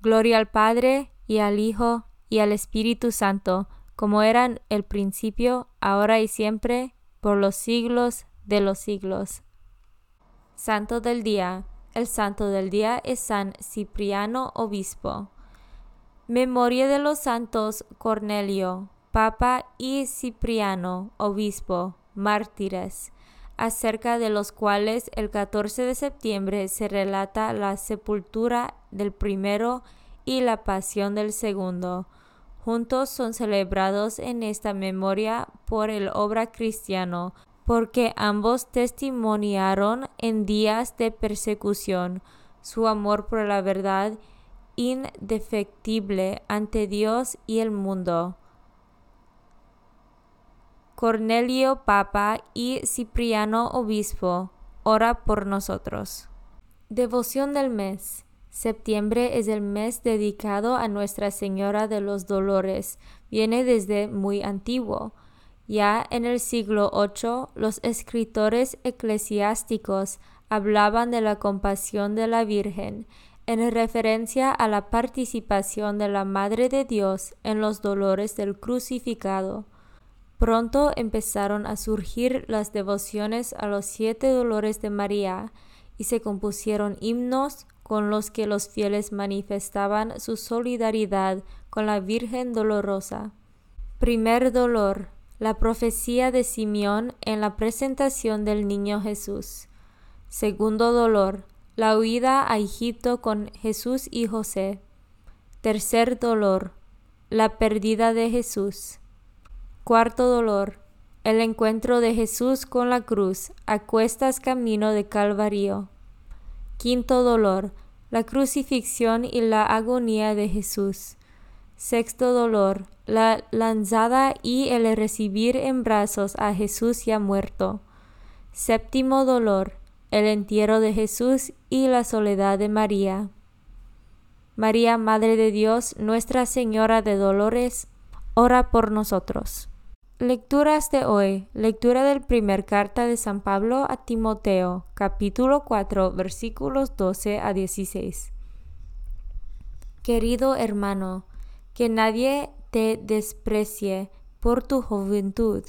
Gloria al Padre, y al Hijo, y al Espíritu Santo, como eran el principio, ahora y siempre, por los siglos de los siglos. Santo del Día. El santo del día es San Cipriano Obispo. Memoria de los santos Cornelio, Papa y Cipriano, Obispo, mártires, acerca de los cuales el 14 de septiembre se relata la sepultura del primero y la pasión del segundo. Juntos son celebrados en esta memoria por el obra cristiano, porque ambos testimoniaron en días de persecución su amor por la verdad indefectible ante Dios y el mundo. Cornelio Papa y Cipriano Obispo, ora por nosotros. Devoción del mes. Septiembre es el mes dedicado a Nuestra Señora de los Dolores. Viene desde muy antiguo. Ya en el siglo VIII los escritores eclesiásticos hablaban de la compasión de la Virgen en referencia a la participación de la Madre de Dios en los dolores del crucificado. Pronto empezaron a surgir las devociones a los siete dolores de María y se compusieron himnos con los que los fieles manifestaban su solidaridad con la Virgen Dolorosa. Primer dolor, la profecía de Simeón en la presentación del niño Jesús. Segundo dolor, la huida a Egipto con Jesús y José. Tercer dolor, la pérdida de Jesús. Cuarto dolor. El encuentro de Jesús con la cruz a cuestas camino de Calvario. Quinto dolor. La crucifixión y la agonía de Jesús. Sexto dolor. La lanzada y el recibir en brazos a Jesús ya muerto. Séptimo dolor. El entierro de Jesús y la soledad de María. María, Madre de Dios, Nuestra Señora de Dolores, ora por nosotros. Lecturas de hoy. Lectura del primer carta de San Pablo a Timoteo, capítulo 4, versículos 12 a 16. Querido hermano, que nadie te desprecie por tu juventud,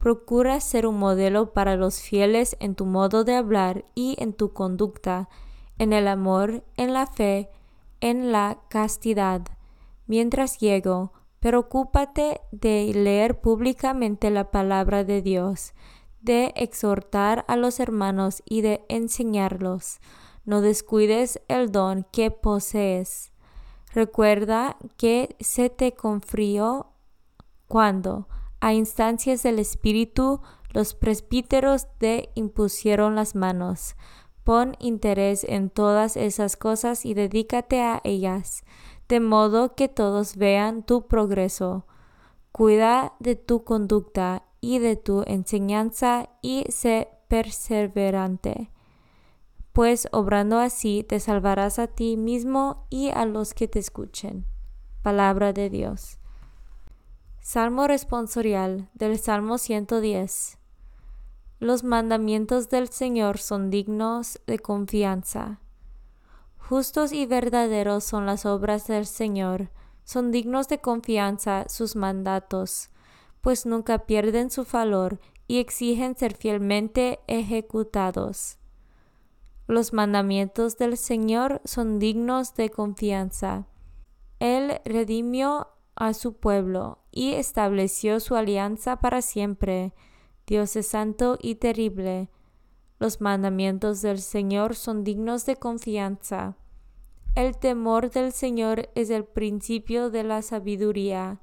Procura ser un modelo para los fieles en tu modo de hablar y en tu conducta, en el amor, en la fe, en la castidad. Mientras llego, preocúpate de leer públicamente la palabra de Dios, de exhortar a los hermanos y de enseñarlos. No descuides el don que posees. Recuerda que se te confrió cuando, a instancias del Espíritu, los presbíteros te impusieron las manos. Pon interés en todas esas cosas y dedícate a ellas, de modo que todos vean tu progreso. Cuida de tu conducta y de tu enseñanza y sé perseverante pues obrando así te salvarás a ti mismo y a los que te escuchen. Palabra de Dios. Salmo responsorial del Salmo 110. Los mandamientos del Señor son dignos de confianza. Justos y verdaderos son las obras del Señor, son dignos de confianza sus mandatos, pues nunca pierden su valor y exigen ser fielmente ejecutados. Los mandamientos del Señor son dignos de confianza. Él redimió a su pueblo y estableció su alianza para siempre. Dios es santo y terrible. Los mandamientos del Señor son dignos de confianza. El temor del Señor es el principio de la sabiduría,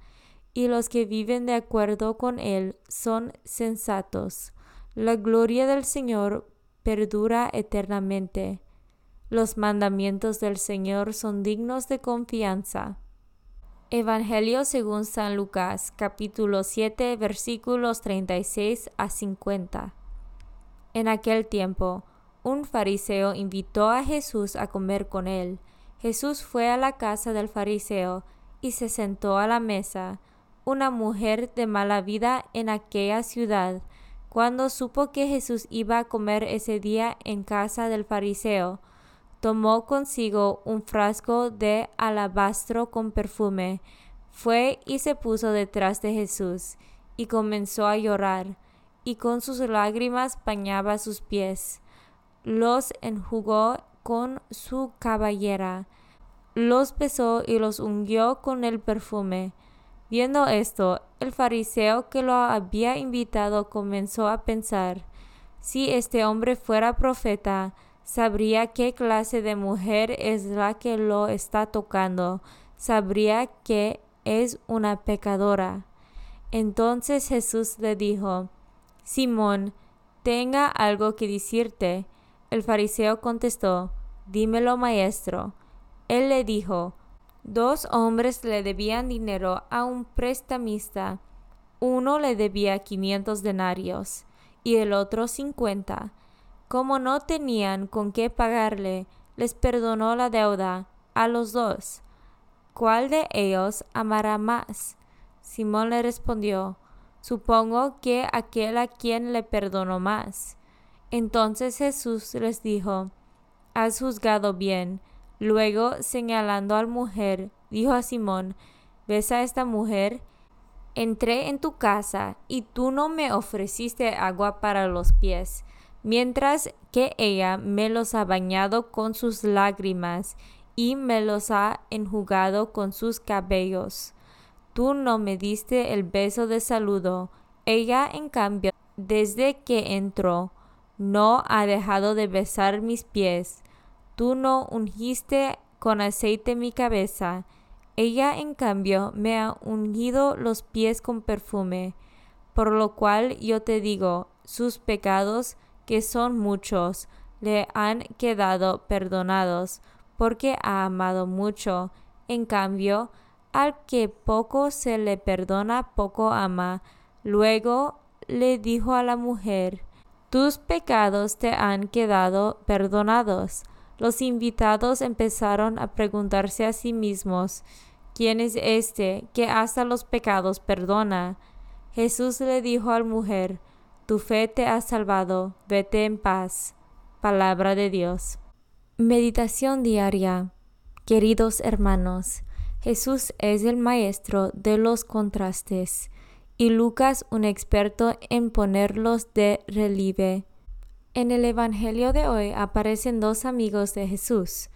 y los que viven de acuerdo con Él son sensatos. La gloria del Señor perdura eternamente. Los mandamientos del Señor son dignos de confianza. Evangelio según San Lucas, capítulo 7, versículos 36 a 50. En aquel tiempo, un fariseo invitó a Jesús a comer con él. Jesús fue a la casa del fariseo y se sentó a la mesa. Una mujer de mala vida en aquella ciudad cuando supo que Jesús iba a comer ese día en casa del fariseo, tomó consigo un frasco de alabastro con perfume, fue y se puso detrás de Jesús, y comenzó a llorar, y con sus lágrimas bañaba sus pies, los enjugó con su caballera, los besó y los ungió con el perfume. Viendo esto, el fariseo que lo había invitado comenzó a pensar, si este hombre fuera profeta, sabría qué clase de mujer es la que lo está tocando, sabría que es una pecadora. Entonces Jesús le dijo, Simón, tenga algo que decirte. El fariseo contestó, Dímelo, maestro. Él le dijo, Dos hombres le debían dinero a un prestamista. Uno le debía quinientos denarios y el otro cincuenta. Como no tenían con qué pagarle, les perdonó la deuda a los dos. ¿Cuál de ellos amará más? Simón le respondió, Supongo que aquel a quien le perdonó más. Entonces Jesús les dijo, Has juzgado bien. Luego, señalando a la mujer, dijo a Simón, ¿ves a esta mujer? Entré en tu casa y tú no me ofreciste agua para los pies, mientras que ella me los ha bañado con sus lágrimas y me los ha enjugado con sus cabellos. Tú no me diste el beso de saludo, ella en cambio, desde que entró, no ha dejado de besar mis pies. Tú no ungiste con aceite mi cabeza, ella en cambio me ha ungido los pies con perfume, por lo cual yo te digo, sus pecados, que son muchos, le han quedado perdonados, porque ha amado mucho. En cambio, al que poco se le perdona, poco ama. Luego le dijo a la mujer, tus pecados te han quedado perdonados. Los invitados empezaron a preguntarse a sí mismos, ¿quién es este que hasta los pecados perdona? Jesús le dijo a la mujer, Tu fe te ha salvado, vete en paz. Palabra de Dios. Meditación diaria. Queridos hermanos, Jesús es el Maestro de los contrastes y Lucas un experto en ponerlos de relieve. En el Evangelio de hoy aparecen dos amigos de Jesús,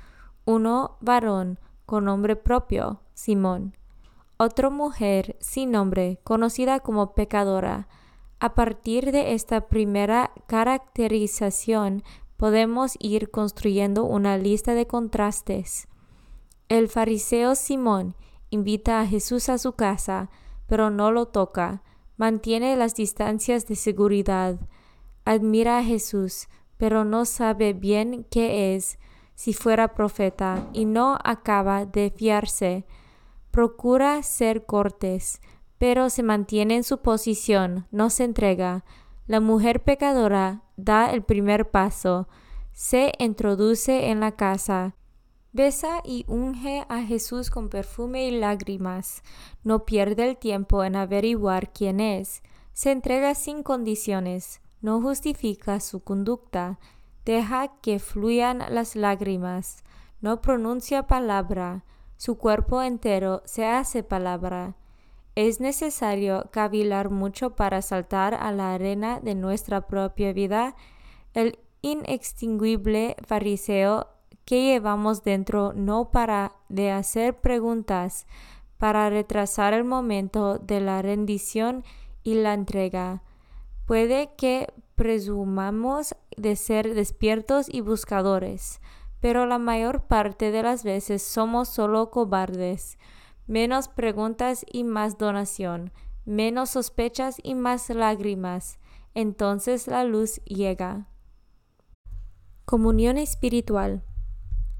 uno varón con nombre propio, Simón, otro mujer sin nombre, conocida como pecadora. A partir de esta primera caracterización podemos ir construyendo una lista de contrastes. El fariseo Simón invita a Jesús a su casa, pero no lo toca, mantiene las distancias de seguridad, admira a Jesús, pero no sabe bien qué es, si fuera profeta, y no acaba de fiarse. Procura ser cortés, pero se mantiene en su posición, no se entrega. La mujer pecadora da el primer paso, se introduce en la casa, Besa y unge a Jesús con perfume y lágrimas. No pierde el tiempo en averiguar quién es. Se entrega sin condiciones. No justifica su conducta. Deja que fluyan las lágrimas. No pronuncia palabra. Su cuerpo entero se hace palabra. Es necesario cavilar mucho para saltar a la arena de nuestra propia vida. El inextinguible fariseo que llevamos dentro no para de hacer preguntas, para retrasar el momento de la rendición y la entrega. Puede que presumamos de ser despiertos y buscadores, pero la mayor parte de las veces somos solo cobardes. Menos preguntas y más donación, menos sospechas y más lágrimas. Entonces la luz llega. Comunión espiritual.